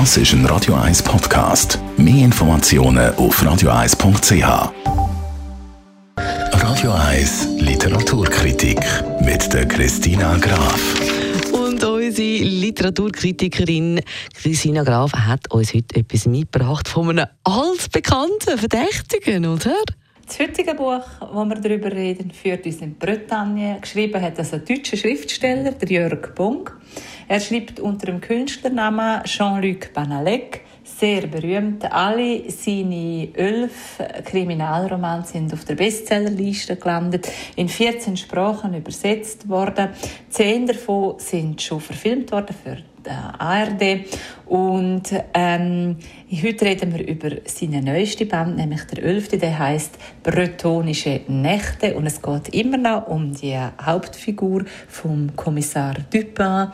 Das ist ein Radio 1 Podcast. Mehr Informationen auf radio1.ch. Radio 1 Literaturkritik mit der Christina Graf. Und unsere Literaturkritikerin Christina Graf hat uns heute etwas mitgebracht von einem altbekannten Verdächtigen, oder? Das heutige Buch, wo wir darüber reden, führt uns in Bretagne. Geschrieben hat das ein deutscher Schriftsteller, Jörg Bunk. Er schreibt unter dem Künstlernamen Jean-Luc Banalek, sehr berühmt. Alle seine elf Kriminalromane sind auf der Bestsellerliste gelandet, in 14 Sprachen übersetzt worden. Zehn davon sind schon verfilmt worden für ARD. Und ähm, heute reden wir über seine neueste Band, nämlich der elfte, der heißt Bretonische Nächte. Und es geht immer noch um die Hauptfigur vom Kommissar Dupin.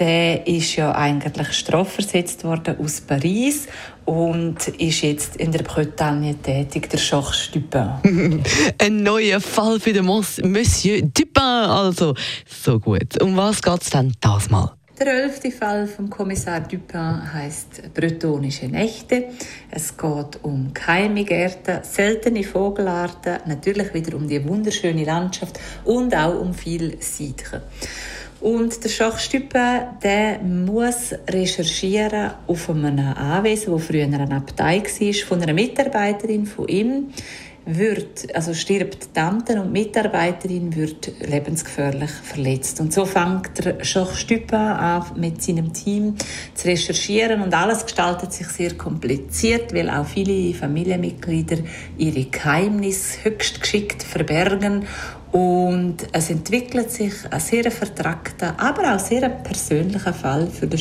Der ist ja eigentlich strafversetzt worden aus Paris und ist jetzt in der Bretagne tätig, der Georges Dupin. Ein neuer Fall für den Monsieur Dupin, also so gut. Um was geht es denn das mal? Der elfte Fall vom Kommissar Dupin heißt Bretonische Nächte. Es geht um Keimgärten, seltene Vogelarten, natürlich wieder um die wunderschöne Landschaft und auch um viel Siedchen. Und der Dupin, der muss recherchieren auf einem Anwesen, wo früher eine Abtei war, von einer Mitarbeiterin von ihm wird, also stirbt die Tante und die Mitarbeiterin wird lebensgefährlich verletzt. Und so fängt der Dupin an, mit seinem Team zu recherchieren und alles gestaltet sich sehr kompliziert, weil auch viele Familienmitglieder ihre Geheimnisse höchst geschickt verbergen und es entwickelt sich ein sehr vertragter, aber auch sehr persönlicher Fall für den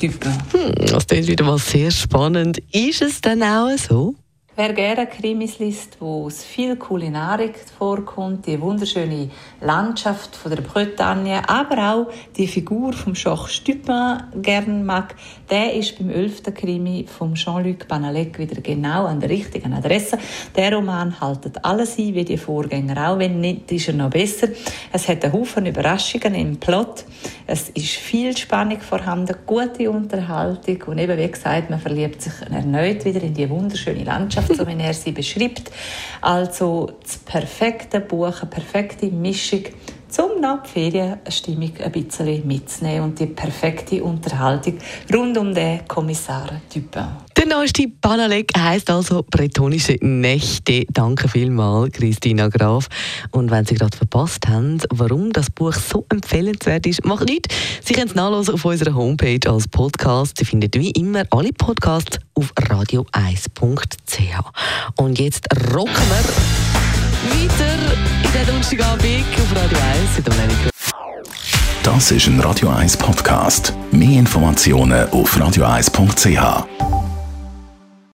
Dupin. Hm, das ist wieder mal sehr spannend. Ist es denn auch so? Wer gerne Krimis liest, wo es viel Kulinarik vorkommt, die wunderschöne Landschaft von der Bretagne, aber auch die Figur vom Georges Dupin gern mag, der ist beim 11. Krimi von Jean-Luc Banalek wieder genau an der richtigen Adresse. Der Roman haltet alles ein, wie die Vorgänger auch, wenn nicht, ist er noch besser. Es hat einen Haufen Überraschungen im Plot. Es ist viel Spannung vorhanden, gute Unterhaltung und eben, wie gesagt, man verliebt sich erneut wieder in die wunderschöne Landschaft so wie er sie beschreibt. Also das perfekte Buch, eine perfekte Mischung, um nach die Ferienstimmung ein bisschen mitzunehmen und die perfekte Unterhaltung rund um den Kommissar Dupin. Der neueste Banalek heisst also Bretonische Nächte. Danke vielmals, Christina Graf. Und wenn Sie gerade verpasst haben, warum das Buch so empfehlenswert ist, macht nichts. Sie können es nachlesen auf unserer Homepage als Podcast. Sie finden wie immer alle Podcasts auf radio1.ch. Und jetzt rocken wir weiter in den Donnerstagabend auf Radio 1 in Dominica. Das ist ein Radio 1 Podcast. Mehr Informationen auf radio1.ch.